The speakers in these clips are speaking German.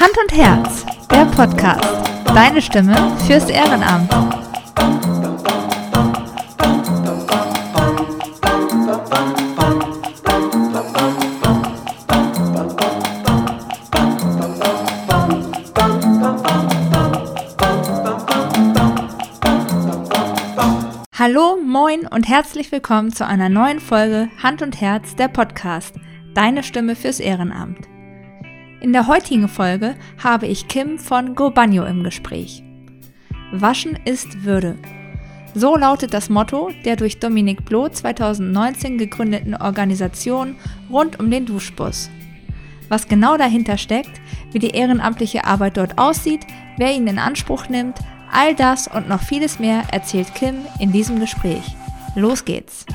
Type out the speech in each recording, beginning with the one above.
Hand und Herz, der Podcast. Deine Stimme fürs Ehrenamt. Hallo, moin und herzlich willkommen zu einer neuen Folge Hand und Herz, der Podcast. Deine Stimme fürs Ehrenamt. In der heutigen Folge habe ich Kim von GoBanyo im Gespräch. Waschen ist Würde. So lautet das Motto der durch Dominik Bloh 2019 gegründeten Organisation rund um den Duschbus. Was genau dahinter steckt, wie die ehrenamtliche Arbeit dort aussieht, wer ihn in Anspruch nimmt, all das und noch vieles mehr erzählt Kim in diesem Gespräch. Los geht's!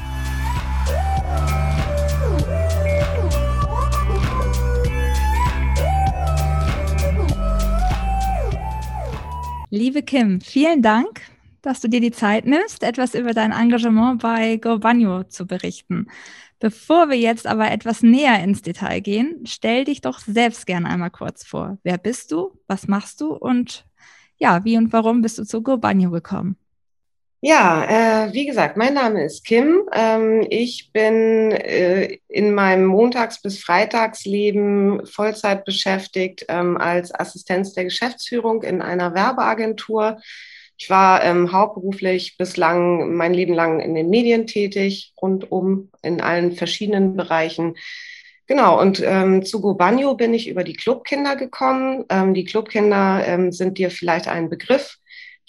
Liebe Kim, vielen Dank, dass du dir die Zeit nimmst, etwas über dein Engagement bei GoBanyo zu berichten. Bevor wir jetzt aber etwas näher ins Detail gehen, stell dich doch selbst gerne einmal kurz vor. Wer bist du? Was machst du? Und ja, wie und warum bist du zu GoBanyo gekommen? Ja, äh, wie gesagt, mein Name ist Kim. Ähm, ich bin äh, in meinem Montags- bis Freitagsleben Vollzeit beschäftigt ähm, als Assistenz der Geschäftsführung in einer Werbeagentur. Ich war ähm, hauptberuflich bislang mein Leben lang in den Medien tätig, rundum in allen verschiedenen Bereichen. Genau, und ähm, zu Gobanyo bin ich über die Clubkinder gekommen. Ähm, die Clubkinder ähm, sind dir vielleicht ein Begriff.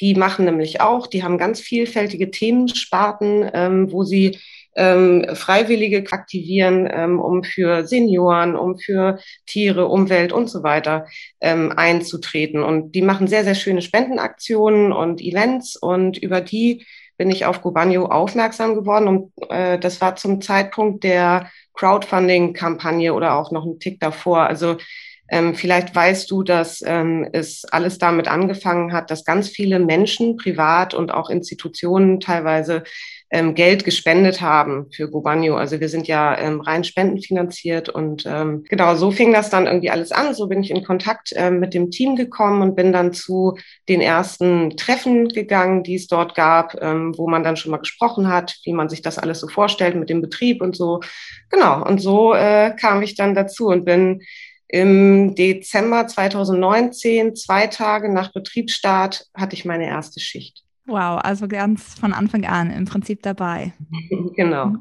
Die machen nämlich auch, die haben ganz vielfältige Themensparten, ähm, wo sie ähm, Freiwillige aktivieren, ähm, um für Senioren, um für Tiere, Umwelt und so weiter ähm, einzutreten. Und die machen sehr, sehr schöne Spendenaktionen und Events und über die bin ich auf Gobanyo aufmerksam geworden. Und äh, das war zum Zeitpunkt der Crowdfunding-Kampagne oder auch noch einen Tick davor. Also ähm, vielleicht weißt du, dass ähm, es alles damit angefangen hat, dass ganz viele Menschen, privat und auch Institutionen teilweise ähm, Geld gespendet haben für Gobanyo. Also wir sind ja ähm, rein spendenfinanziert und ähm, genau so fing das dann irgendwie alles an. So bin ich in Kontakt ähm, mit dem Team gekommen und bin dann zu den ersten Treffen gegangen, die es dort gab, wo man dann schon mal gesprochen hat, wie man sich das alles so vorstellt mit dem Betrieb und so. Genau. Und so äh, kam ich dann dazu und bin im Dezember 2019, zwei Tage nach Betriebsstart, hatte ich meine erste Schicht. Wow, also ganz von Anfang an im Prinzip dabei. genau.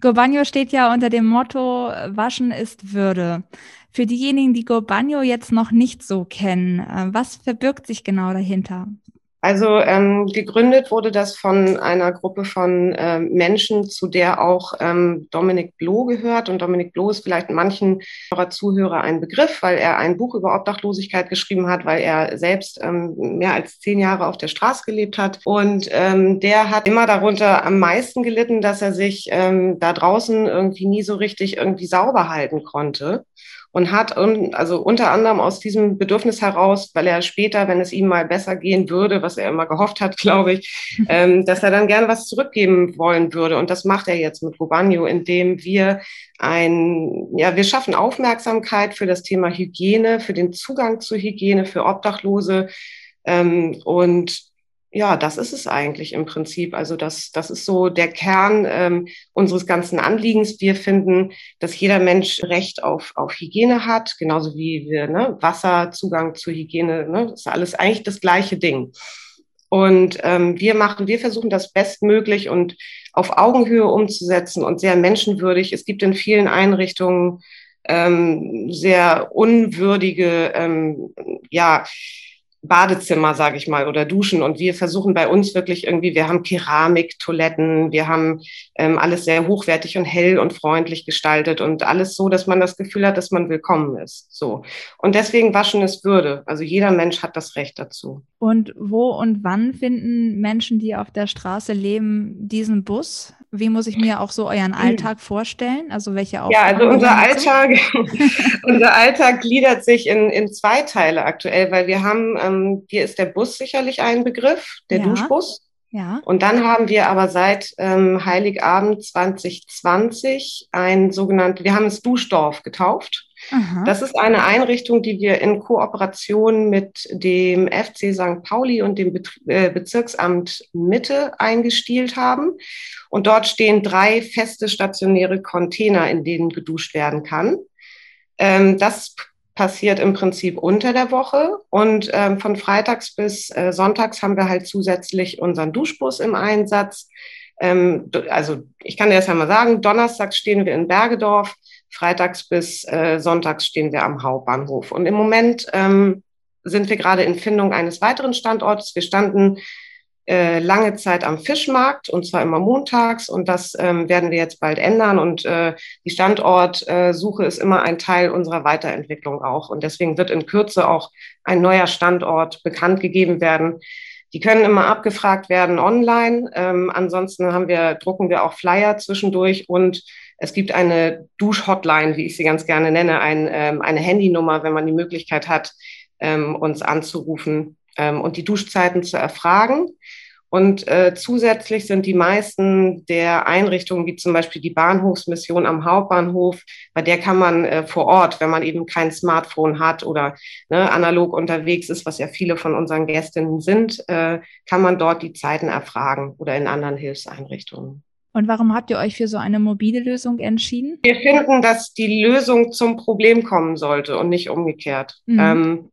Gobanyo steht ja unter dem Motto, Waschen ist Würde. Für diejenigen, die Gobanyo jetzt noch nicht so kennen, äh, was verbirgt sich genau dahinter? Also ähm, gegründet wurde das von einer Gruppe von ähm, Menschen, zu der auch ähm, Dominik Bloh gehört. Und Dominik Bloh ist vielleicht manchen eurer Zuhörer ein Begriff, weil er ein Buch über Obdachlosigkeit geschrieben hat, weil er selbst ähm, mehr als zehn Jahre auf der Straße gelebt hat. Und ähm, der hat immer darunter am meisten gelitten, dass er sich ähm, da draußen irgendwie nie so richtig irgendwie sauber halten konnte und hat also unter anderem aus diesem Bedürfnis heraus, weil er später, wenn es ihm mal besser gehen würde, was er immer gehofft hat, glaube ich, ähm, dass er dann gerne was zurückgeben wollen würde. Und das macht er jetzt mit Gobanyo, indem wir ein, ja, wir schaffen Aufmerksamkeit für das Thema Hygiene, für den Zugang zu Hygiene, für Obdachlose. Ähm, und ja, das ist es eigentlich im Prinzip. Also das, das ist so der Kern ähm, unseres ganzen Anliegens. Wir finden, dass jeder Mensch Recht auf, auf Hygiene hat, genauso wie wir ne, Wasser, Zugang zu Hygiene. Ne, das ist alles eigentlich das gleiche Ding. Und ähm, wir machen, wir versuchen das bestmöglich und auf Augenhöhe umzusetzen und sehr menschenwürdig. Es gibt in vielen Einrichtungen ähm, sehr unwürdige, ähm, ja, Badezimmer, sage ich mal, oder Duschen. Und wir versuchen bei uns wirklich irgendwie, wir haben Keramik, Toiletten, wir haben ähm, alles sehr hochwertig und hell und freundlich gestaltet und alles so, dass man das Gefühl hat, dass man willkommen ist. So. Und deswegen waschen ist Würde. Also jeder Mensch hat das Recht dazu. Und wo und wann finden Menschen, die auf der Straße leben, diesen Bus? Wie muss ich mir auch so euren Alltag vorstellen? Also welche Aufgaben? Ja, also unser Alltag, unser Alltag gliedert sich in, in zwei Teile aktuell, weil wir haben, ähm, hier ist der Bus sicherlich ein Begriff, der ja. Duschbus. Ja. Und dann haben wir aber seit ähm, Heiligabend 2020 ein sogenanntes, wir haben es Duschdorf getauft. Aha. Das ist eine Einrichtung, die wir in Kooperation mit dem FC St. Pauli und dem äh, Bezirksamt Mitte eingestielt haben. Und dort stehen drei feste stationäre Container, in denen geduscht werden kann. Ähm, das passiert im Prinzip unter der Woche. Und ähm, von Freitags bis äh, Sonntags haben wir halt zusätzlich unseren Duschbus im Einsatz. Ähm, also ich kann dir das ja mal sagen, Donnerstags stehen wir in Bergedorf, freitags bis äh, sonntags stehen wir am Hauptbahnhof. Und im Moment ähm, sind wir gerade in Findung eines weiteren Standorts. Wir standen äh, lange Zeit am Fischmarkt und zwar immer montags und das ähm, werden wir jetzt bald ändern und äh, die Standortsuche äh, ist immer ein Teil unserer Weiterentwicklung auch und deswegen wird in Kürze auch ein neuer Standort bekannt gegeben werden. Die können immer abgefragt werden online. Ähm, ansonsten haben wir, drucken wir auch Flyer zwischendurch und es gibt eine Dusch-Hotline, wie ich sie ganz gerne nenne, ein, ähm, eine Handynummer, wenn man die Möglichkeit hat, ähm, uns anzurufen ähm, und die Duschzeiten zu erfragen. Und äh, zusätzlich sind die meisten der Einrichtungen, wie zum Beispiel die Bahnhofsmission am Hauptbahnhof, bei der kann man äh, vor Ort, wenn man eben kein Smartphone hat oder ne, analog unterwegs ist, was ja viele von unseren Gästinnen sind, äh, kann man dort die Zeiten erfragen oder in anderen Hilfseinrichtungen. Und warum habt ihr euch für so eine mobile Lösung entschieden? Wir finden, dass die Lösung zum Problem kommen sollte und nicht umgekehrt. Mhm. Ähm,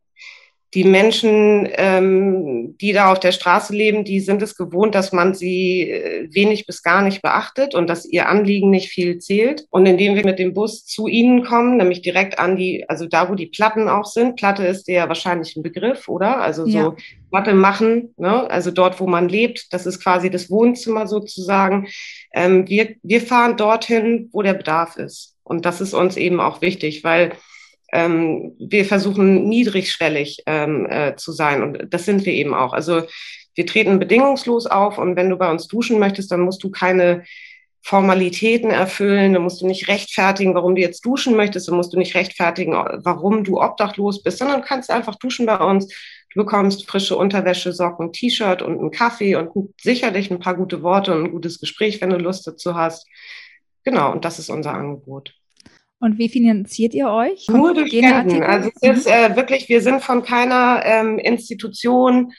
die Menschen, ähm, die da auf der Straße leben, die sind es gewohnt, dass man sie äh, wenig bis gar nicht beachtet und dass ihr Anliegen nicht viel zählt. Und indem wir mit dem Bus zu ihnen kommen, nämlich direkt an die, also da, wo die Platten auch sind, Platte ist ja wahrscheinlich ein Begriff, oder? Also so ja. Platte machen, ne? also dort, wo man lebt, das ist quasi das Wohnzimmer sozusagen. Ähm, wir, wir fahren dorthin, wo der Bedarf ist. Und das ist uns eben auch wichtig, weil ähm, wir versuchen niedrigschwellig ähm, äh, zu sein und das sind wir eben auch. Also wir treten bedingungslos auf und wenn du bei uns duschen möchtest, dann musst du keine Formalitäten erfüllen, dann musst du nicht rechtfertigen, warum du jetzt duschen möchtest, dann musst du nicht rechtfertigen, warum du obdachlos bist, sondern du kannst einfach duschen bei uns. Du bekommst frische Unterwäsche, Socken, T-Shirt und einen Kaffee und sicherlich ein paar gute Worte und ein gutes Gespräch, wenn du Lust dazu hast. Genau, und das ist unser Angebot. Und wie finanziert ihr euch? Nur durch Spenden. Also es ist äh, wirklich, wir sind von keiner ähm, Institution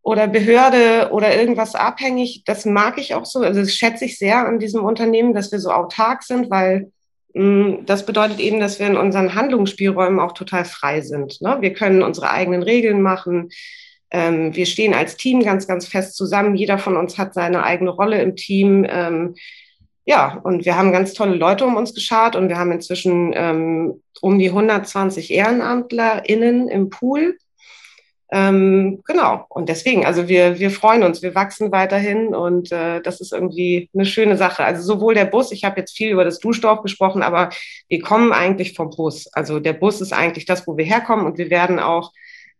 oder Behörde oder irgendwas abhängig. Das mag ich auch so. Also das schätze ich sehr an diesem Unternehmen, dass wir so autark sind, weil mh, mm, das bedeutet eben, dass wir in unseren Handlungsspielräumen auch total frei sind. Ne? Wir können unsere eigenen Regeln machen. Ähm, wir stehen als Team ganz, ganz fest zusammen. Jeder von uns hat seine eigene Rolle im Team. Ähm, ja, und wir haben ganz tolle Leute um uns geschart und wir haben inzwischen ähm, um die 120 EhrenamtlerInnen im Pool. Ähm, genau, und deswegen, also wir, wir freuen uns, wir wachsen weiterhin und äh, das ist irgendwie eine schöne Sache. Also sowohl der Bus, ich habe jetzt viel über das Duschdorf gesprochen, aber wir kommen eigentlich vom Bus. Also der Bus ist eigentlich das, wo wir herkommen und wir werden auch,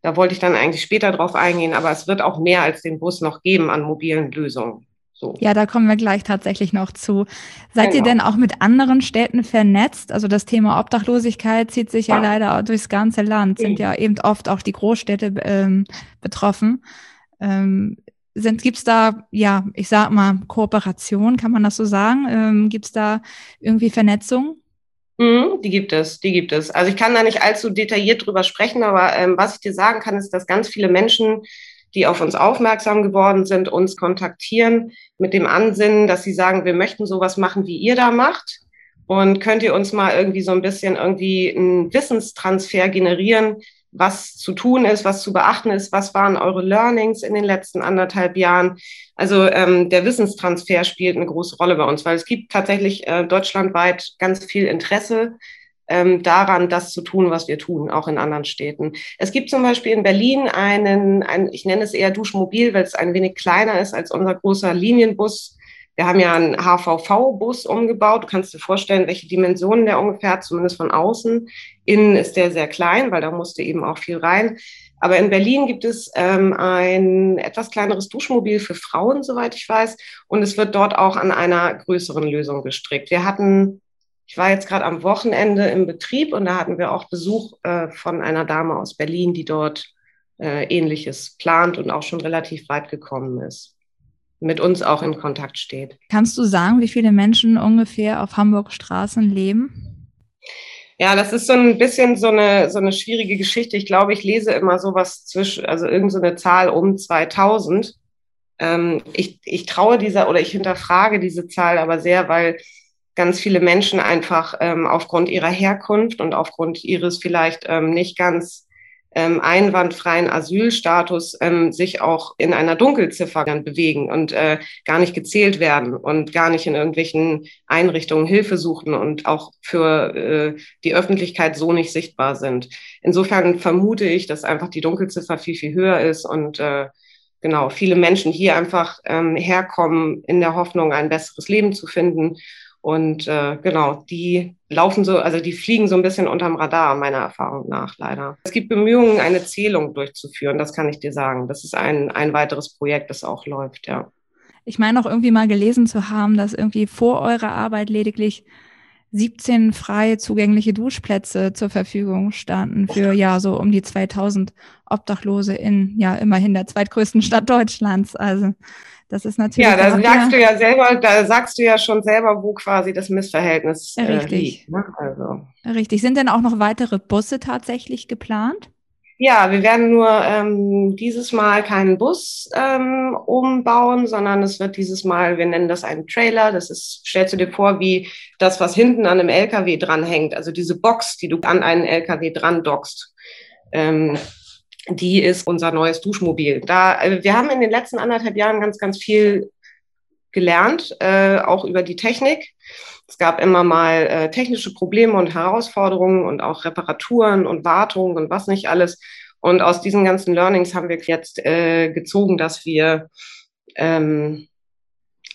da wollte ich dann eigentlich später drauf eingehen, aber es wird auch mehr als den Bus noch geben an mobilen Lösungen. So. Ja, da kommen wir gleich tatsächlich noch zu. Seid genau. ihr denn auch mit anderen Städten vernetzt? Also das Thema Obdachlosigkeit zieht sich ja, ja leider durchs ganze Land, sind ja eben oft auch die Großstädte ähm, betroffen. Ähm, sind, gibt's da, ja, ich sag mal, Kooperation, kann man das so sagen? Ähm, gibt's da irgendwie Vernetzung? Mhm, die gibt es, die gibt es. Also ich kann da nicht allzu detailliert drüber sprechen, aber ähm, was ich dir sagen kann, ist, dass ganz viele Menschen die auf uns aufmerksam geworden sind, uns kontaktieren mit dem Ansinnen, dass sie sagen, wir möchten sowas machen, wie ihr da macht. Und könnt ihr uns mal irgendwie so ein bisschen irgendwie einen Wissenstransfer generieren, was zu tun ist, was zu beachten ist, was waren eure Learnings in den letzten anderthalb Jahren. Also ähm, der Wissenstransfer spielt eine große Rolle bei uns, weil es gibt tatsächlich äh, deutschlandweit ganz viel Interesse ähm, daran, das zu tun, was wir tun, auch in anderen Städten. Es gibt zum Beispiel in Berlin einen, ein, ich nenne es eher Duschmobil, weil es ein wenig kleiner ist als unser großer Linienbus. Wir haben ja einen HVV-Bus umgebaut. Du kannst dir vorstellen, welche Dimensionen der ungefähr hat, zumindest von außen. Innen ist der sehr klein, weil da musste eben auch viel rein. Aber in Berlin gibt es ähm, ein etwas kleineres Duschmobil für Frauen, soweit ich weiß. Und es wird dort auch an einer größeren Lösung gestrickt. Wir hatten ich war jetzt gerade am Wochenende im Betrieb und da hatten wir auch Besuch äh, von einer Dame aus Berlin, die dort äh, Ähnliches plant und auch schon relativ weit gekommen ist. Mit uns auch in Kontakt steht. Kannst du sagen, wie viele Menschen ungefähr auf Hamburg Straßen leben? Ja, das ist so ein bisschen so eine, so eine schwierige Geschichte. Ich glaube, ich lese immer sowas zwischen, also irgendeine so Zahl um 2000. Ähm, ich, ich traue dieser oder ich hinterfrage diese Zahl aber sehr, weil ganz viele Menschen einfach ähm, aufgrund ihrer Herkunft und aufgrund ihres vielleicht ähm, nicht ganz ähm, einwandfreien Asylstatus ähm, sich auch in einer Dunkelziffer dann bewegen und äh, gar nicht gezählt werden und gar nicht in irgendwelchen Einrichtungen Hilfe suchen und auch für äh, die Öffentlichkeit so nicht sichtbar sind. Insofern vermute ich, dass einfach die Dunkelziffer viel, viel höher ist und äh, genau viele Menschen hier einfach ähm, herkommen in der Hoffnung, ein besseres Leben zu finden und äh, genau, die laufen so, also die fliegen so ein bisschen unterm Radar, meiner Erfahrung nach, leider. Es gibt Bemühungen, eine Zählung durchzuführen, das kann ich dir sagen. Das ist ein, ein weiteres Projekt, das auch läuft, ja. Ich meine auch irgendwie mal gelesen zu haben, dass irgendwie vor eurer Arbeit lediglich 17 frei zugängliche Duschplätze zur Verfügung standen für ja so um die 2000 Obdachlose in ja immerhin der zweitgrößten Stadt Deutschlands. Also das ist natürlich. Ja, da sagst du ja selber, da sagst du ja schon selber, wo quasi das Missverhältnis äh, Richtig. liegt. Ne? Also. Richtig. Sind denn auch noch weitere Busse tatsächlich geplant? Ja, wir werden nur ähm, dieses Mal keinen Bus ähm, umbauen, sondern es wird dieses Mal, wir nennen das einen Trailer. Das ist, stellst du dir vor, wie das, was hinten an einem LKW dranhängt, also diese Box, die du an einen LKW dran dockst. Ähm, die ist unser neues Duschmobil. Da, also wir haben in den letzten anderthalb Jahren ganz, ganz viel gelernt, äh, auch über die Technik. Es gab immer mal äh, technische Probleme und Herausforderungen und auch Reparaturen und Wartungen und was nicht alles. Und aus diesen ganzen Learnings haben wir jetzt äh, gezogen, dass wir ähm,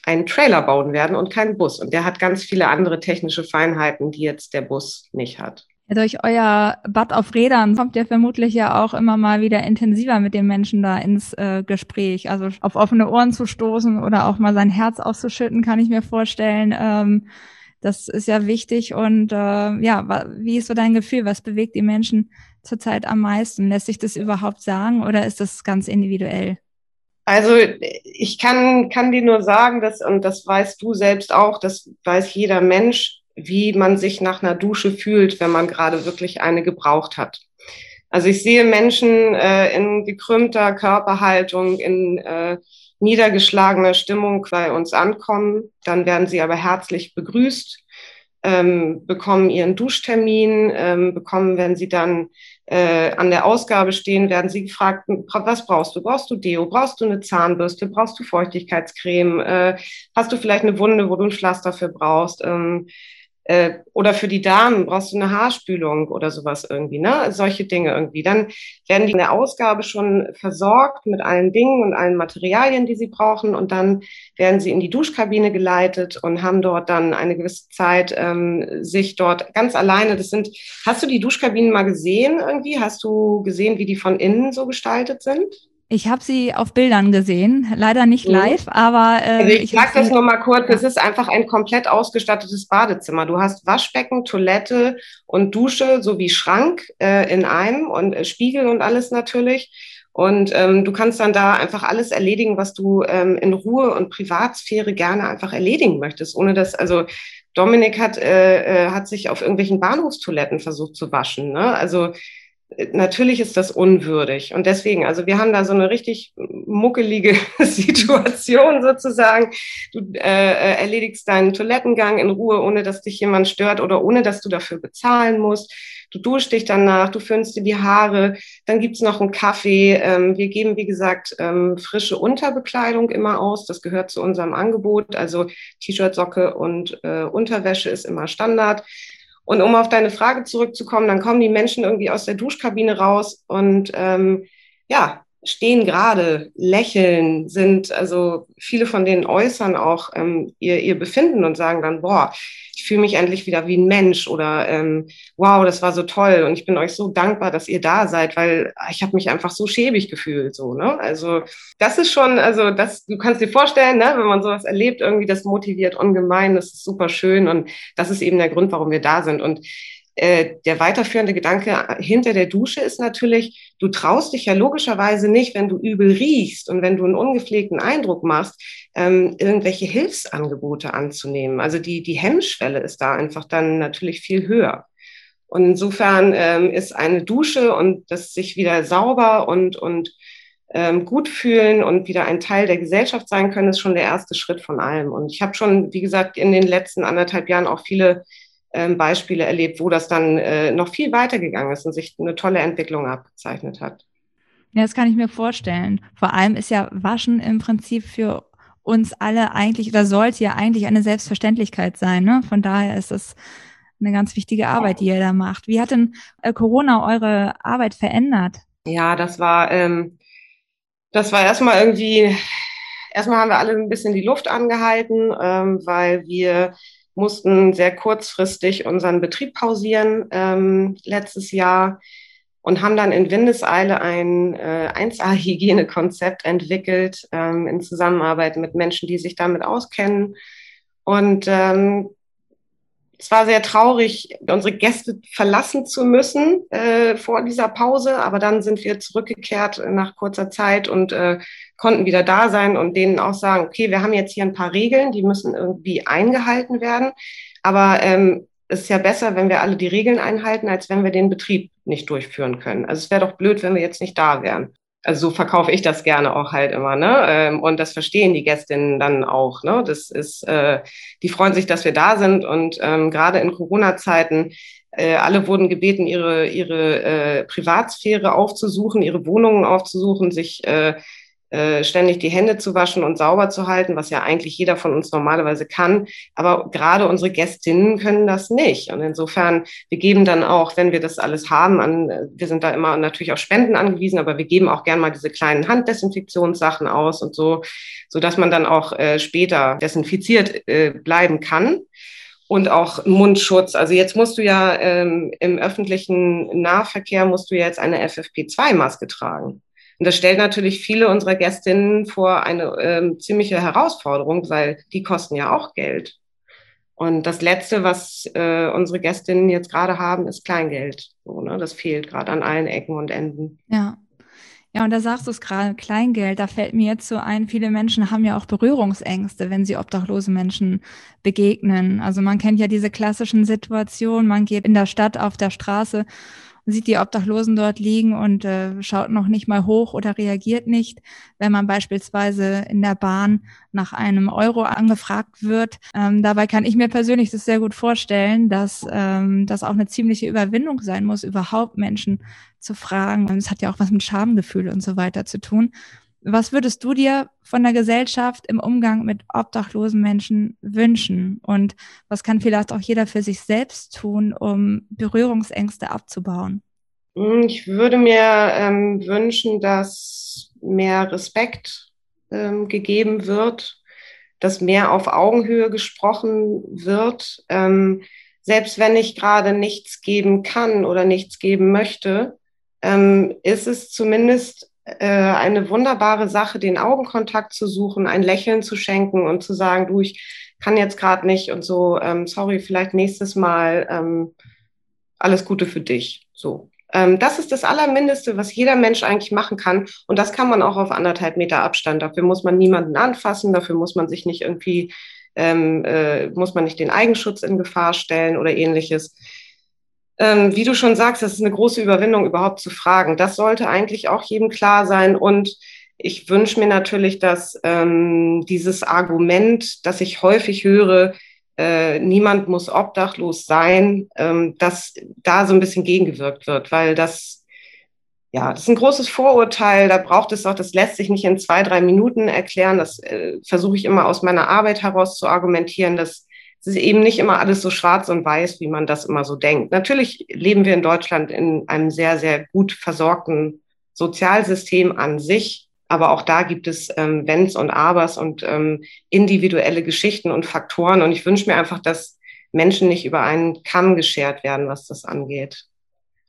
einen Trailer bauen werden und keinen Bus. Und der hat ganz viele andere technische Feinheiten, die jetzt der Bus nicht hat. Ja, durch euer Bad auf Rädern kommt ihr vermutlich ja auch immer mal wieder intensiver mit den Menschen da ins äh, Gespräch. Also auf offene Ohren zu stoßen oder auch mal sein Herz auszuschütten, kann ich mir vorstellen. Ähm, das ist ja wichtig. Und äh, ja, wie ist so dein Gefühl? Was bewegt die Menschen zurzeit am meisten? Lässt sich das überhaupt sagen oder ist das ganz individuell? Also ich kann, kann dir nur sagen, dass, und das weißt du selbst auch, das weiß jeder Mensch, wie man sich nach einer Dusche fühlt, wenn man gerade wirklich eine gebraucht hat. Also ich sehe Menschen äh, in gekrümmter Körperhaltung, in äh, niedergeschlagener Stimmung bei uns ankommen. Dann werden sie aber herzlich begrüßt, ähm, bekommen ihren Duschtermin, ähm, bekommen, wenn sie dann äh, an der Ausgabe stehen, werden sie gefragt, was brauchst du? Brauchst du Deo? Brauchst du eine Zahnbürste? Brauchst du Feuchtigkeitscreme? Äh, hast du vielleicht eine Wunde, wo du ein Pflaster für brauchst? Ähm, äh, oder für die Damen brauchst du eine Haarspülung oder sowas irgendwie, ne? Solche Dinge irgendwie. Dann werden die in der Ausgabe schon versorgt mit allen Dingen und allen Materialien, die sie brauchen. Und dann werden sie in die Duschkabine geleitet und haben dort dann eine gewisse Zeit ähm, sich dort ganz alleine. Das sind, hast du die Duschkabinen mal gesehen irgendwie? Hast du gesehen, wie die von innen so gestaltet sind? Ich habe sie auf Bildern gesehen, leider nicht mhm. live, aber äh, also ich, ich sage das nur mal kurz. Es ist einfach ein komplett ausgestattetes Badezimmer. Du hast Waschbecken, Toilette und Dusche sowie Schrank äh, in einem und äh, Spiegel und alles natürlich. Und ähm, du kannst dann da einfach alles erledigen, was du ähm, in Ruhe und Privatsphäre gerne einfach erledigen möchtest, ohne dass also Dominik hat äh, äh hat sich auf irgendwelchen Bahnhofstoiletten versucht zu waschen. Ne? Also natürlich ist das unwürdig. Und deswegen, also wir haben da so eine richtig muckelige Situation sozusagen. Du äh, erledigst deinen Toilettengang in Ruhe, ohne dass dich jemand stört oder ohne dass du dafür bezahlen musst. Du duschst dich danach, du föhnst dir die Haare, dann gibt's noch einen Kaffee. Ähm, wir geben, wie gesagt, ähm, frische Unterbekleidung immer aus. Das gehört zu unserem Angebot. Also T-Shirt, Socke und äh, Unterwäsche ist immer Standard. Und um auf deine Frage zurückzukommen, dann kommen die Menschen irgendwie aus der Duschkabine raus und ähm, ja, stehen gerade, lächeln, sind, also viele von denen äußern auch ähm, ihr, ihr Befinden und sagen dann, boah, ich fühle mich endlich wieder wie ein Mensch oder ähm, wow, das war so toll und ich bin euch so dankbar, dass ihr da seid, weil ich habe mich einfach so schäbig gefühlt, so, ne? Also das ist schon, also das, du kannst dir vorstellen, ne, wenn man sowas erlebt, irgendwie das motiviert ungemein, das ist super schön und das ist eben der Grund, warum wir da sind und äh, der weiterführende Gedanke hinter der Dusche ist natürlich, du traust dich ja logischerweise nicht, wenn du übel riechst und wenn du einen ungepflegten Eindruck machst, ähm, irgendwelche Hilfsangebote anzunehmen. Also die, die Hemmschwelle ist da einfach dann natürlich viel höher. Und insofern ähm, ist eine Dusche und das sich wieder sauber und, und ähm, gut fühlen und wieder ein Teil der Gesellschaft sein können, ist schon der erste Schritt von allem. Und ich habe schon, wie gesagt, in den letzten anderthalb Jahren auch viele Beispiele erlebt, wo das dann äh, noch viel weitergegangen ist und sich eine tolle Entwicklung abgezeichnet hat. Ja, das kann ich mir vorstellen. Vor allem ist ja Waschen im Prinzip für uns alle eigentlich oder sollte ja eigentlich eine Selbstverständlichkeit sein. Ne? Von daher ist es eine ganz wichtige Arbeit, die ihr da macht. Wie hat denn äh, Corona eure Arbeit verändert? Ja, das war, ähm, das war erstmal irgendwie, erstmal haben wir alle ein bisschen die Luft angehalten, ähm, weil wir mussten sehr kurzfristig unseren Betrieb pausieren ähm, letztes Jahr und haben dann in Windeseile ein äh, 1A-Hygienekonzept entwickelt ähm, in Zusammenarbeit mit Menschen, die sich damit auskennen. Und ähm, es war sehr traurig, unsere Gäste verlassen zu müssen äh, vor dieser Pause, aber dann sind wir zurückgekehrt nach kurzer Zeit und äh, konnten wieder da sein und denen auch sagen, okay, wir haben jetzt hier ein paar Regeln, die müssen irgendwie eingehalten werden, aber ähm, es ist ja besser, wenn wir alle die Regeln einhalten, als wenn wir den Betrieb nicht durchführen können. Also es wäre doch blöd, wenn wir jetzt nicht da wären also so verkaufe ich das gerne auch halt immer, ne? Ähm, und das verstehen die Gästinnen dann auch, ne? Das ist, äh, die freuen sich, dass wir da sind und ähm, gerade in Corona-Zeiten äh, alle wurden gebeten, ihre ihre äh, Privatsphäre aufzusuchen, ihre Wohnungen aufzusuchen, sich äh, äh, ständig die Hände zu waschen und sauber zu halten, was ja eigentlich jeder von uns normalerweise kann. Aber gerade unsere Gästinnen können das nicht. Und insofern, wir geben dann auch, wenn wir das alles haben, an, wir sind da immer natürlich auf Spenden angewiesen, aber wir geben auch gern mal diese kleinen Handdesinfektionssachen aus und so, so dass man dann auch äh, später desinfiziert äh, bleiben kann und auch Mundschutz. Also jetzt musst du ja ähm, im öffentlichen Nahverkehr musst du ja jetzt eine FFP2-Maske tragen. Und das stellt natürlich viele unserer Gästinnen vor eine ähm, ziemliche Herausforderung, weil die kosten ja auch Geld. Und das Letzte, was äh, unsere Gästinnen jetzt gerade haben, ist Kleingeld. So, ne? Das fehlt gerade an allen Ecken und Enden. Ja. Ja, und da sagst du es gerade, Kleingeld, da fällt mir jetzt so ein, viele Menschen haben ja auch Berührungsängste, wenn sie obdachlose Menschen begegnen. Also man kennt ja diese klassischen Situationen, man geht in der Stadt auf der Straße sieht die Obdachlosen dort liegen und äh, schaut noch nicht mal hoch oder reagiert nicht. Wenn man beispielsweise in der Bahn nach einem Euro angefragt wird. Ähm, dabei kann ich mir persönlich das sehr gut vorstellen, dass ähm, das auch eine ziemliche Überwindung sein muss, überhaupt Menschen zu fragen. Es hat ja auch was mit Schamgefühl und so weiter zu tun. Was würdest du dir von der Gesellschaft im Umgang mit obdachlosen Menschen wünschen? Und was kann vielleicht auch jeder für sich selbst tun, um Berührungsängste abzubauen? Hm, ich würde mir ähm, wünschen, dass mehr Respekt ähm, gegeben wird, dass mehr auf Augenhöhe gesprochen wird. Ähm, selbst wenn ich gerade nichts geben kann oder nichts geben möchte, ähm, ist es zumindest eine wunderbare Sache, den Augenkontakt zu suchen, ein Lächeln zu schenken und zu sagen, du, ich kann jetzt gerade nicht und so, ähm, sorry, vielleicht nächstes Mal ähm, alles Gute für dich. So. Ähm, das ist das Allermindeste, was jeder Mensch eigentlich machen kann. Und das kann man auch auf anderthalb Meter Abstand. Dafür muss man niemanden anfassen, dafür muss man sich nicht irgendwie, ähm, äh, muss man nicht den Eigenschutz in Gefahr stellen oder ähnliches ähm, wie du schon sagst, das ist eine große Überwindung, überhaupt zu fragen. Das sollte eigentlich auch jedem klar sein. Und ich wünsche mir natürlich, dass ähm, dieses Argument, das ich häufig höre, äh, niemand muss obdachlos sein, ähm, dass da so ein bisschen gegengewirkt wird, weil das, ja, das ist ein großes Vorurteil. Da braucht es auch, das lässt sich nicht in zwei, drei Minuten erklären. Das äh, versuche ich immer aus meiner Arbeit heraus zu argumentieren, dass es ist eben nicht immer alles so schwarz und weiß, wie man das immer so denkt. Natürlich leben wir in Deutschland in einem sehr, sehr gut versorgten Sozialsystem an sich. Aber auch da gibt es ähm, Wenns und Abers und ähm, individuelle Geschichten und Faktoren. Und ich wünsche mir einfach, dass Menschen nicht über einen Kamm geschert werden, was das angeht.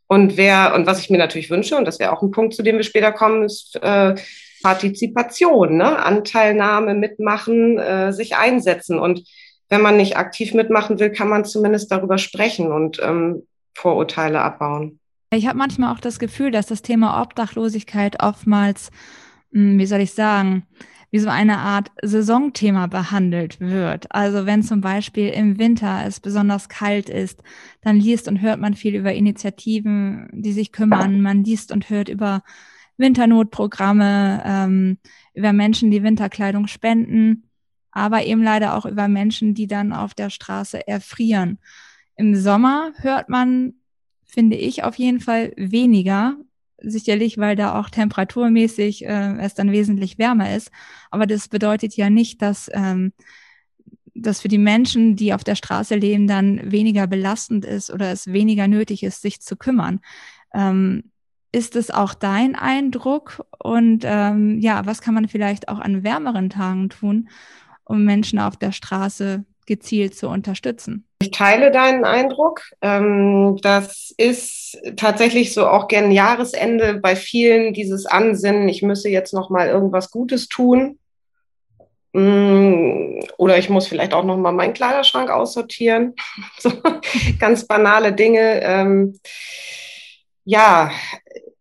Und wer, und was ich mir natürlich wünsche, und das wäre auch ein Punkt, zu dem wir später kommen, ist äh, Partizipation, ne? Anteilnahme, mitmachen, äh, sich einsetzen. Und wenn man nicht aktiv mitmachen will, kann man zumindest darüber sprechen und ähm, Vorurteile abbauen. Ich habe manchmal auch das Gefühl, dass das Thema Obdachlosigkeit oftmals, hm, wie soll ich sagen, wie so eine Art Saisonthema behandelt wird. Also wenn zum Beispiel im Winter es besonders kalt ist, dann liest und hört man viel über Initiativen, die sich kümmern. Man liest und hört über Winternotprogramme, ähm, über Menschen, die Winterkleidung spenden, aber eben leider auch über Menschen, die dann auf der Straße erfrieren. Im Sommer hört man, finde ich, auf jeden Fall weniger sicherlich, weil da auch temperaturmäßig äh, es dann wesentlich wärmer ist. Aber das bedeutet ja nicht, dass ähm, das für die Menschen, die auf der Straße leben, dann weniger belastend ist oder es weniger nötig ist, sich zu kümmern. Ähm, ist es auch dein Eindruck? Und ähm, ja, was kann man vielleicht auch an wärmeren Tagen tun, um Menschen auf der Straße gezielt zu unterstützen? Ich teile deinen Eindruck. Ähm, das ist tatsächlich so auch gern Jahresende bei vielen dieses Ansinnen, ich müsse jetzt noch mal irgendwas Gutes tun. Mm, oder ich muss vielleicht auch noch mal meinen Kleiderschrank aussortieren. So ganz banale Dinge. Ähm, ja,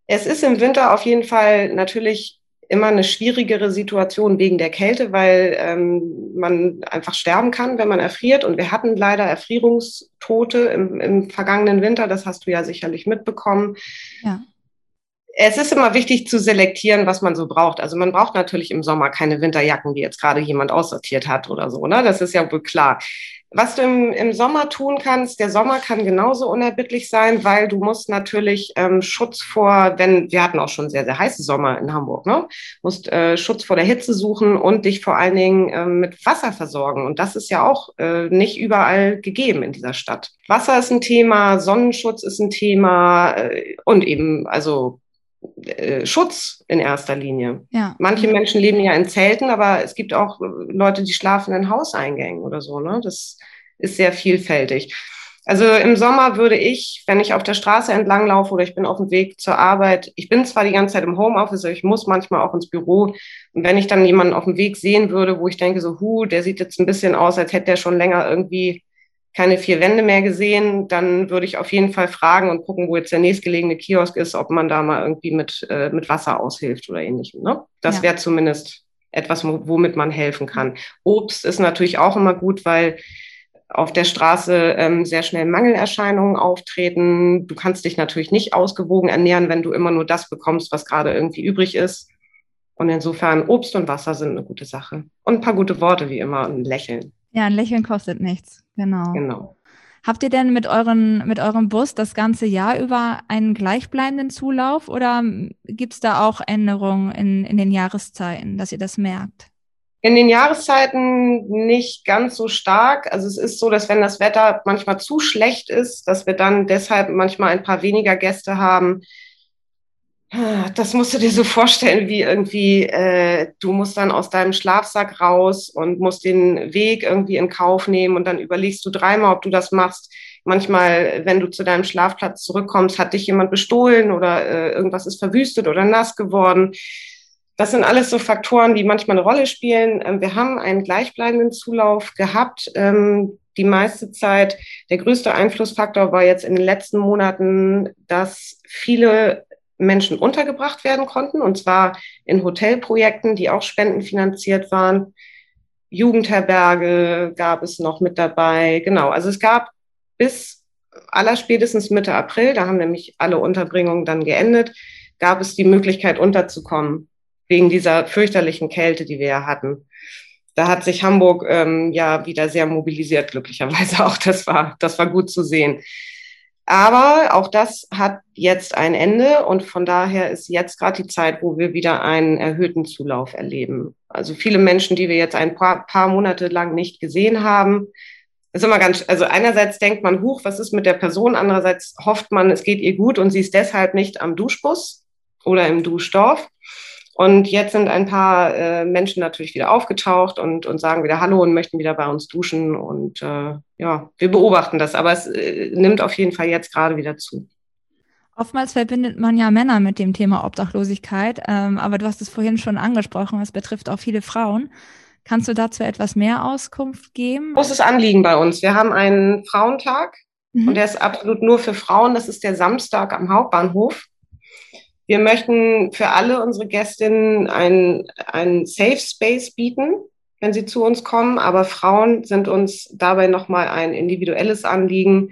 es ist im Winter auf jeden Fall natürlich immer eine schwierigere Situation wegen der Kälte, weil ähm, man einfach sterben kann, wenn man erfriert. Und wir hatten leider Erfrierungstote im, im vergangenen Winter. Das hast du ja sicherlich mitbekommen. Ja. Es ist immer wichtig zu selektieren, was man so braucht. Also man braucht natürlich im Sommer keine Winterjacken, die jetzt gerade jemand aussortiert hat oder so. Ne? Das ist ja wohl klar was du im, im Sommer tun kannst, der Sommer kann genauso unerbittlich sein, weil du musst natürlich ähm, Schutz vor, wenn wir hatten auch schon sehr, sehr heiße Sommer in Hamburg, ne? musst äh, Schutz vor der Hitze suchen und dich vor allen Dingen äh, mit Wasser versorgen. Und das ist ja auch äh, nicht überall gegeben in dieser Stadt. Wasser ist ein Thema, Sonnenschutz ist ein Thema äh, und eben also äh, Schutz in erster Linie. Ja. Manche Menschen leben ja in Zelten, aber es gibt auch Leute, die schlafen in Hauseingängen oder so. Ne? Das ist sehr vielfältig. Also im Sommer würde ich, wenn ich auf der Straße entlang laufe oder ich bin auf dem Weg zur Arbeit, ich bin zwar die ganze Zeit im Homeoffice, aber ich muss manchmal auch ins Büro. Und wenn ich dann jemanden auf dem Weg sehen würde, wo ich denke so, hu, der sieht jetzt ein bisschen aus, als hätte der schon länger irgendwie keine vier Wände mehr gesehen, dann würde ich auf jeden Fall fragen und gucken, wo jetzt der nächstgelegene Kiosk ist, ob man da mal irgendwie mit, äh, mit Wasser aushilft oder ähnlichem. Ne? Das ja. wäre zumindest etwas, womit man helfen kann. Obst ist natürlich auch immer gut, weil auf der Straße ähm, sehr schnell Mangelerscheinungen auftreten. Du kannst dich natürlich nicht ausgewogen ernähren, wenn du immer nur das bekommst, was gerade irgendwie übrig ist. Und insofern Obst und Wasser sind eine gute Sache. Und ein paar gute Worte wie immer und ein Lächeln. Ja, ein Lächeln kostet nichts. Genau. Genau. Habt ihr denn mit, euren, mit eurem Bus das ganze Jahr über einen gleichbleibenden Zulauf oder gibt es da auch Änderungen in, in den Jahreszeiten, dass ihr das merkt? In den Jahreszeiten nicht ganz so stark. Also es ist so, dass wenn das Wetter manchmal zu schlecht ist, dass wir dann deshalb manchmal ein paar weniger Gäste haben, das musst du dir so vorstellen, wie irgendwie, äh, du musst dann aus deinem Schlafsack raus und musst den Weg irgendwie in Kauf nehmen und dann überlegst du dreimal, ob du das machst. Manchmal, wenn du zu deinem Schlafplatz zurückkommst, hat dich jemand bestohlen oder äh, irgendwas ist verwüstet oder nass geworden. Das sind alles so Faktoren, die manchmal eine Rolle spielen. Ähm, wir haben einen gleichbleibenden Zulauf gehabt. Ähm, die meiste Zeit. Der größte Einflussfaktor war jetzt in den letzten Monaten, dass viele Menschen untergebracht werden konnten, und zwar in Hotelprojekten, die auch spendenfinanziert waren. Jugendherberge gab es noch mit dabei. Genau, also es gab bis allerspätestens Mitte April, da haben nämlich alle Unterbringungen dann geendet, gab es die Möglichkeit unterzukommen, wegen dieser fürchterlichen Kälte, die wir ja hatten. Da hat sich Hamburg ähm, ja wieder sehr mobilisiert, glücklicherweise auch. Das war, das war gut zu sehen. Aber auch das hat jetzt ein Ende und von daher ist jetzt gerade die Zeit, wo wir wieder einen erhöhten Zulauf erleben. Also viele Menschen, die wir jetzt ein paar, paar Monate lang nicht gesehen haben, ist immer ganz, also einerseits denkt man, huch, was ist mit der Person? Andererseits hofft man, es geht ihr gut und sie ist deshalb nicht am Duschbus oder im Duschdorf. Und jetzt sind ein paar äh, Menschen natürlich wieder aufgetaucht und, und sagen wieder Hallo und möchten wieder bei uns duschen. Und äh, ja, wir beobachten das, aber es äh, nimmt auf jeden Fall jetzt gerade wieder zu. Oftmals verbindet man ja Männer mit dem Thema Obdachlosigkeit, ähm, aber du hast es vorhin schon angesprochen, es betrifft auch viele Frauen. Kannst du dazu etwas mehr Auskunft geben? Großes Anliegen bei uns. Wir haben einen Frauentag mhm. und der ist absolut nur für Frauen. Das ist der Samstag am Hauptbahnhof. Wir möchten für alle unsere Gästinnen einen, einen Safe Space bieten, wenn sie zu uns kommen. Aber Frauen sind uns dabei nochmal ein individuelles Anliegen,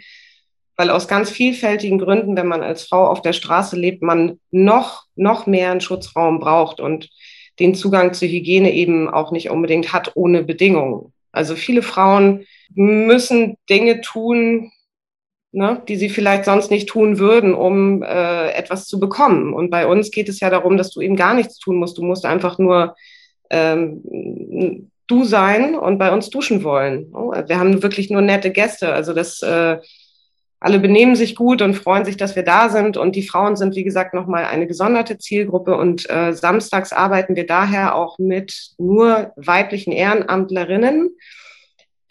weil aus ganz vielfältigen Gründen, wenn man als Frau auf der Straße lebt, man noch, noch mehr einen Schutzraum braucht und den Zugang zur Hygiene eben auch nicht unbedingt hat ohne Bedingungen. Also viele Frauen müssen Dinge tun, ne, die sie vielleicht sonst nicht tun würden, um äh, etwas zu bekommen. Und bei uns geht es ja darum, dass du eben gar nichts tun musst. Du musst einfach nur ähm, du sein und bei uns duschen wollen. Wir haben wirklich nur nette Gäste. Also das äh, alle benehmen sich gut und freuen sich, dass wir da sind. Und die Frauen sind, wie gesagt, nochmal eine gesonderte Zielgruppe. Und äh, samstags arbeiten wir daher auch mit nur weiblichen Ehrenamtlerinnen.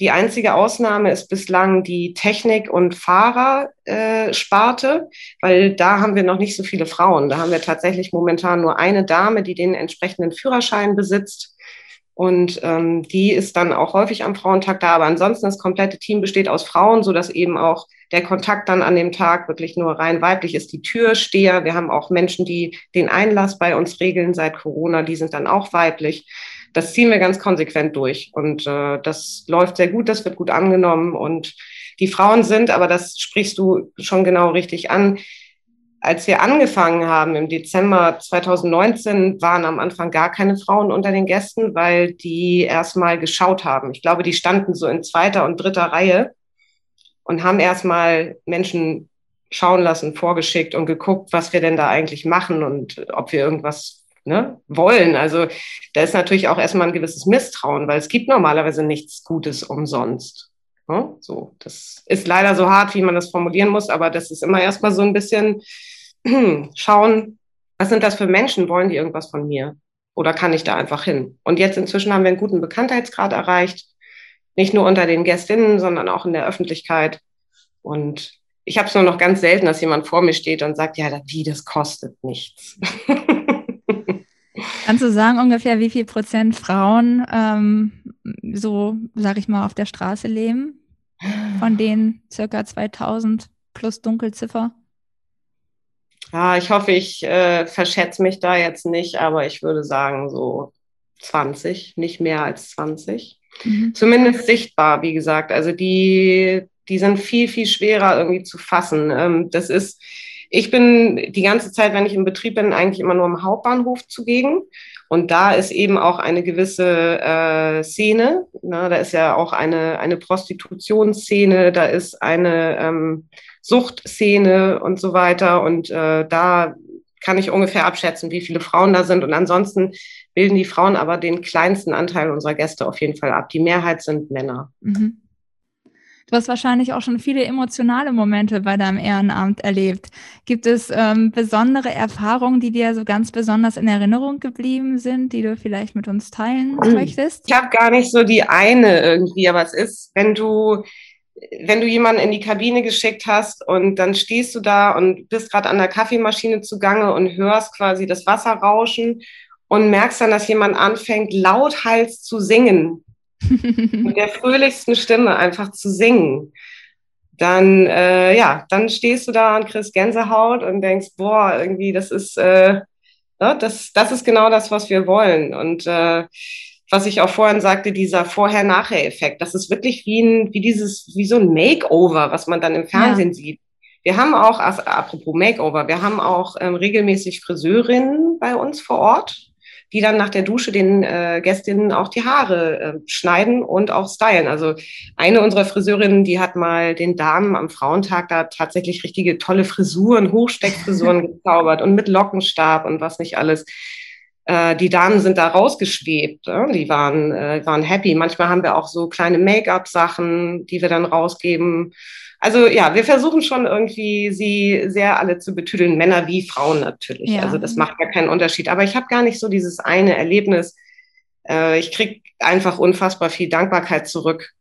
Die einzige Ausnahme ist bislang die Technik- und Fahrersparte, weil da haben wir noch nicht so viele Frauen. Da haben wir tatsächlich momentan nur eine Dame, die den entsprechenden Führerschein besitzt. Und ähm, die ist dann auch häufig am Frauentag da. Aber ansonsten das komplette Team besteht aus Frauen, so dass eben auch der Kontakt dann an dem Tag wirklich nur rein weiblich ist. Die Türsteher, wir haben auch Menschen, die den Einlass bei uns regeln seit Corona, die sind dann auch weiblich das ziehen wir ganz konsequent durch. Und äh, das läuft sehr gut, das wird gut angenommen. Und die Frauen sind, aber das sprichst du schon genau richtig an, als wir angefangen haben im Dezember 2019, waren am Anfang gar keine Frauen unter den Gästen, weil die erstmal geschaut haben. Ich glaube, die standen so in zweiter und dritter Reihe und haben erstmal Menschen schauen lassen, vorgeschickt und geguckt, was wir denn da eigentlich machen und ob wir irgendwas ne, wollen. Also da ist natürlich auch erstmal ein gewisses Misstrauen, weil es gibt normalerweise nichts Gutes umsonst. Ne? So, das ist leider so hart, wie man das formulieren muss, aber das ist immer erstmal so ein bisschen schauen, was sind das für Menschen? Wollen die irgendwas von mir? Oder kann ich da einfach hin? Und jetzt inzwischen haben wir einen guten Bekanntheitsgrad erreicht. Nicht nur unter den Gästinnen, sondern auch in der Öffentlichkeit. Und ich habe es nur noch ganz selten, dass jemand vor mir steht und sagt, ja, wie, das kostet nichts. Kannst du sagen ungefähr, wie viel Prozent Frauen ähm, so, sag ich mal, auf der Straße leben? Von den circa 2000 plus Dunkelziffer? Ja, ich hoffe, ich äh, verschätze mich da jetzt nicht, aber ich würde sagen so 20, nicht mehr als 20. Mhm. Zumindest sichtbar, wie gesagt. Also die, die sind viel, viel schwerer irgendwie zu fassen. Ähm, das ist, ich bin die ganze Zeit, wenn ich im Betrieb bin, eigentlich immer nur im Hauptbahnhof zugegen. Und da ist eben auch eine gewisse äh, Szene. Na, da ist ja auch eine, eine Prostitutionsszene, da ist eine ähm, Suchtszene und so weiter. Und äh, da kann ich ungefähr abschätzen, wie viele Frauen da sind. Und ansonsten bilden die Frauen aber den kleinsten Anteil unserer Gäste auf jeden Fall ab. Die Mehrheit sind Männer. Mhm. Du hast wahrscheinlich auch schon viele emotionale Momente bei deinem Ehrenamt erlebt. Gibt es ähm, besondere Erfahrungen, die dir so ganz besonders in Erinnerung geblieben sind, die du vielleicht mit uns teilen hm. möchtest? Ich habe gar nicht so die eine irgendwie, aber es ist, wenn du wenn du jemanden in die Kabine geschickt hast und dann stehst du da und bist gerade an der Kaffeemaschine zugange und hörst quasi das Wasser rauschen und merkst dann, dass jemand anfängt, lauthals zu singen mit der fröhlichsten Stimme einfach zu singen, dann, äh, ja, dann stehst du da und kriegst Gänsehaut und denkst, boah, irgendwie, das ist, äh, ne, das, das ist genau das, was wir wollen. Und äh, was ich auch vorhin sagte, dieser Vorher-Nachher-Effekt, das ist wirklich wie ein, wie dieses, wie so ein Makeover, was man dann im Fernsehen ja. sieht. Wir haben auch, apropos Makeover, wir haben auch ähm, regelmäßig Friseurinnen bei uns vor Ort die dann nach der Dusche den äh, Gästinnen auch die Haare äh, schneiden und auch stylen. Also eine unserer Friseurinnen, die hat mal den Damen am Frauentag da tatsächlich richtige tolle Frisuren, Hochsteckfrisuren gezaubert und mit Lockenstab und was nicht alles. Äh, die Damen sind da rausgeschwebt, äh, die waren, äh, waren happy. Manchmal haben wir auch so kleine Make-up-Sachen, die wir dann rausgeben. Also ja, wir versuchen schon irgendwie, sie sehr alle zu betüdeln, Männer wie Frauen natürlich. Ja. Also das macht gar keinen Unterschied. Aber ich habe gar nicht so dieses eine Erlebnis. Äh, ich krieg einfach unfassbar viel Dankbarkeit zurück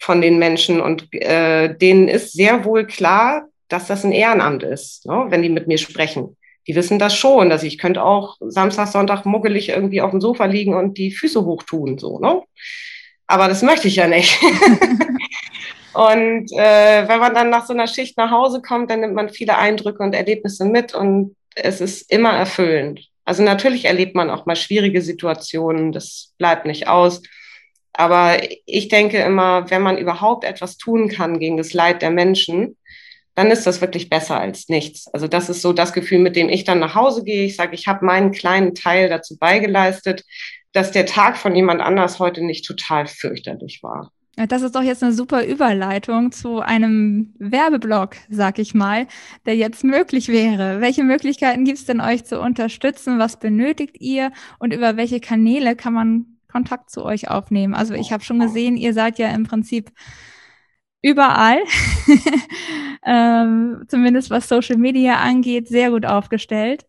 von den Menschen und äh, denen ist sehr wohl klar, dass das ein Ehrenamt ist, ne, wenn die mit mir sprechen. Die wissen das schon, dass ich könnte auch Samstag, Sonntag muggelig irgendwie auf dem Sofa liegen und die Füße hochtun, so, ne? Aber das möchte ich ja nicht. Und äh, wenn man dann nach so einer Schicht nach Hause kommt, dann nimmt man viele Eindrücke und Erlebnisse mit und es ist immer erfüllend. Also natürlich erlebt man auch mal schwierige Situationen, das bleibt nicht aus. Aber ich denke immer, wenn man überhaupt etwas tun kann gegen das Leid der Menschen, dann ist das wirklich besser als nichts. Also das ist so das Gefühl, mit dem ich dann nach Hause gehe. Ich sage, ich habe meinen kleinen Teil dazu beigeleistet, dass der Tag von jemand anders heute nicht total fürchterlich war. Das ist doch jetzt eine super Überleitung zu einem Werbeblock, sag ich mal, der jetzt möglich wäre. Welche Möglichkeiten gibt es denn euch zu unterstützen? Was benötigt ihr und über welche Kanäle kann man Kontakt zu euch aufnehmen? Also ich habe schon gesehen, ihr seid ja im Prinzip überall, ähm, zumindest was Social Media angeht, sehr gut aufgestellt.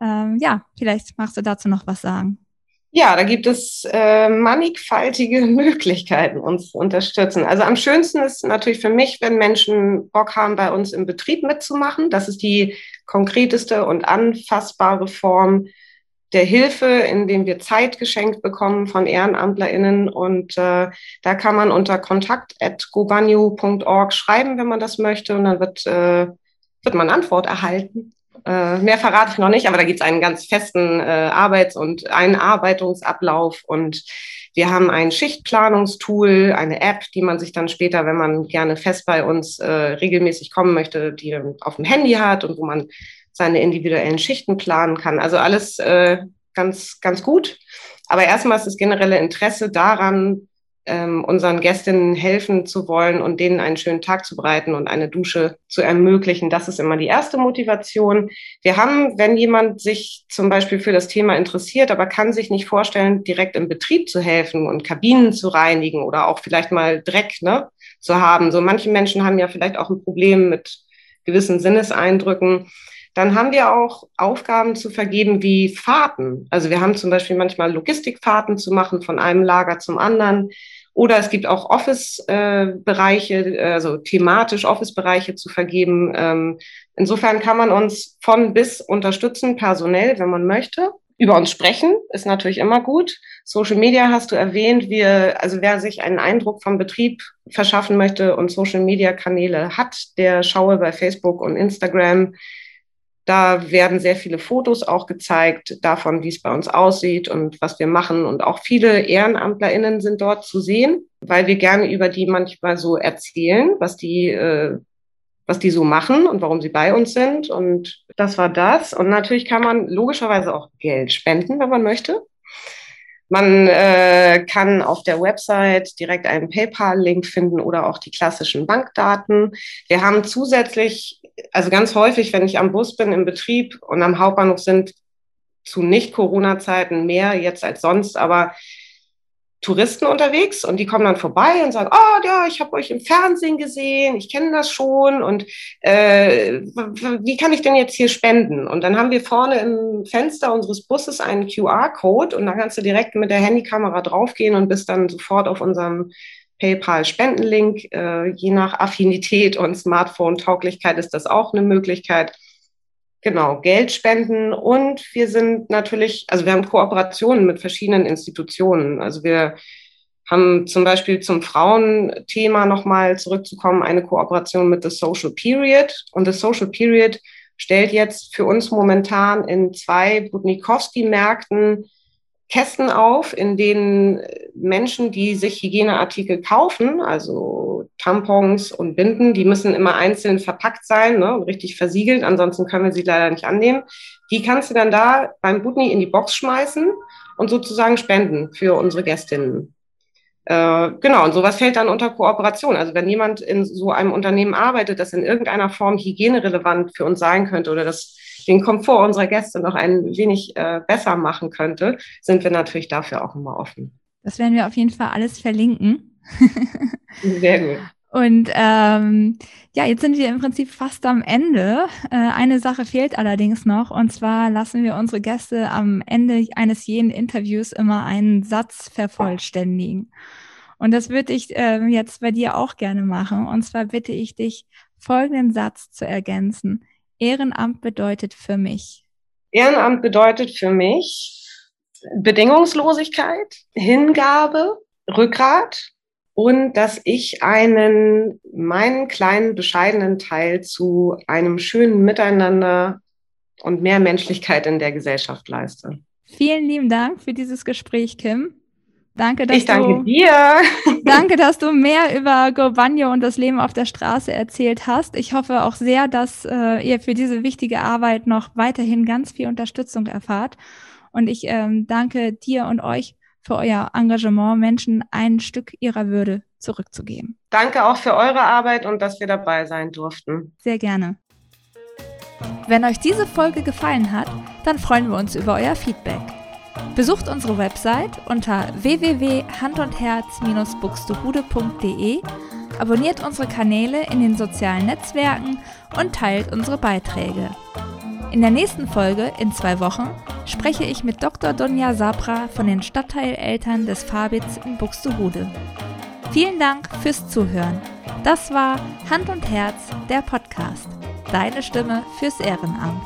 Ähm, ja, vielleicht magst du dazu noch was sagen. Ja, da gibt es äh, mannigfaltige Möglichkeiten, uns zu unterstützen. Also am schönsten ist natürlich für mich, wenn Menschen Bock haben, bei uns im Betrieb mitzumachen. Das ist die konkreteste und anfassbare Form der Hilfe, indem wir Zeit geschenkt bekommen von EhrenamtlerInnen. Und äh, da kann man unter kontakt.gobanyu.org schreiben, wenn man das möchte. Und dann wird, äh, wird man Antwort erhalten. Äh, mehr verrate ich noch nicht, aber da gibt es einen ganz festen äh, Arbeits- und Einarbeitungsablauf und wir haben ein Schichtplanungstool, eine App, die man sich dann später, wenn man gerne fest bei uns äh, regelmäßig kommen möchte, die auf dem Handy hat und wo man seine individuellen Schichten planen kann. Also alles äh, ganz, ganz gut. Aber erstmal ist das generelle Interesse daran, ähm, unseren Gästinnen helfen zu wollen und denen einen schönen Tag zu bereiten und eine Dusche zu ermöglichen. Das ist immer die erste Motivation. Wir haben, wenn jemand sich zum Beispiel für das Thema interessiert, aber kann sich nicht vorstellen, direkt im Betrieb zu helfen und Kabinen zu reinigen oder auch vielleicht mal Dreck ne, zu haben. So manche Menschen haben ja vielleicht auch ein Problem mit gewissen Sinneseindrücken. Dann haben wir auch Aufgaben zu vergeben wie Fahrten. Also wir haben zum Beispiel manchmal Logistikfahrten zu machen von einem Lager zum anderen. Oder es gibt auch Office-Bereiche, äh, also thematisch Office-Bereiche zu vergeben. Ähm, insofern kann man uns von bis unterstützen, personell, wenn man möchte. Über uns sprechen ist natürlich immer gut. Social Media hast du erwähnt. Wir, also wer sich einen Eindruck vom Betrieb verschaffen möchte und Social Media Kanäle hat, der schaue bei Facebook und Instagram da werden sehr viele Fotos auch gezeigt davon, wie es bei uns aussieht und was wir machen. Und auch viele EhrenamtlerInnen sind dort zu sehen, weil wir gerne über die manchmal so erzählen, was die, äh, was die so machen und warum sie bei uns sind. Und das war das. Und natürlich kann man logischerweise auch Geld spenden, wenn man möchte. Man äh, kann auf der Website direkt einen PayPal-Link finden oder auch die klassischen Bankdaten. Wir haben zusätzlich, also ganz häufig, wenn ich am Bus bin im Betrieb und am Hauptbahnhof sind zu Nicht-Corona-Zeiten mehr jetzt als sonst, aber Touristen unterwegs und die kommen dann vorbei und sagen, oh ja, ich habe euch im Fernsehen gesehen, ich kenne das schon und äh, wie kann ich denn jetzt hier spenden? Und dann haben wir vorne im Fenster unseres Busses einen QR-Code und da kannst du direkt mit der Handykamera draufgehen und bist dann sofort auf unserem PayPal-Spendenlink. Äh, je nach Affinität und Smartphone-Tauglichkeit ist das auch eine Möglichkeit genau, Geld spenden und wir sind natürlich, also wir haben Kooperationen mit verschiedenen Institutionen. Also wir haben zum Beispiel zum Frauenthema nochmal zurückzukommen, eine Kooperation mit The Social Period. Und The Social Period stellt jetzt für uns momentan in zwei Budnikowski-Märkten Kästen auf, in denen Menschen, die sich Hygieneartikel kaufen, also Tampons und Binden, die müssen immer einzeln verpackt sein ne, und richtig versiegelt, ansonsten können wir sie leider nicht annehmen. Die kannst du dann da beim Butni in die Box schmeißen und sozusagen spenden für unsere Gästinnen. Äh, genau, und sowas fällt dann unter Kooperation. Also wenn jemand in so einem Unternehmen arbeitet, das in irgendeiner Form hygienerelevant für uns sein könnte oder das den Komfort unserer Gäste noch ein wenig äh, besser machen könnte, sind wir natürlich dafür auch immer offen. Das werden wir auf jeden Fall alles verlinken. Sehr gut. Und ähm, ja, jetzt sind wir im Prinzip fast am Ende. Äh, eine Sache fehlt allerdings noch, und zwar lassen wir unsere Gäste am Ende eines jeden Interviews immer einen Satz vervollständigen. Und das würde ich äh, jetzt bei dir auch gerne machen. Und zwar bitte ich dich, folgenden Satz zu ergänzen. Ehrenamt bedeutet für mich? Ehrenamt bedeutet für mich Bedingungslosigkeit, Hingabe, Rückgrat und dass ich einen, meinen kleinen bescheidenen Teil zu einem schönen Miteinander und mehr Menschlichkeit in der Gesellschaft leiste. Vielen lieben Dank für dieses Gespräch, Kim. Danke, dass ich danke du, dir. danke, dass du mehr über Go Banjo und das Leben auf der Straße erzählt hast. Ich hoffe auch sehr, dass äh, ihr für diese wichtige Arbeit noch weiterhin ganz viel Unterstützung erfahrt. Und ich ähm, danke dir und euch für euer Engagement, Menschen ein Stück ihrer Würde zurückzugeben. Danke auch für eure Arbeit und dass wir dabei sein durften. Sehr gerne. Wenn euch diese Folge gefallen hat, dann freuen wir uns über euer Feedback. Besucht unsere Website unter www.handundherz-buxtehude.de, abonniert unsere Kanäle in den sozialen Netzwerken und teilt unsere Beiträge. In der nächsten Folge, in zwei Wochen, spreche ich mit Dr. Donja Sabra von den Stadtteileltern des Fabits in Buxtehude. Vielen Dank fürs Zuhören. Das war Hand und Herz, der Podcast. Deine Stimme fürs Ehrenamt.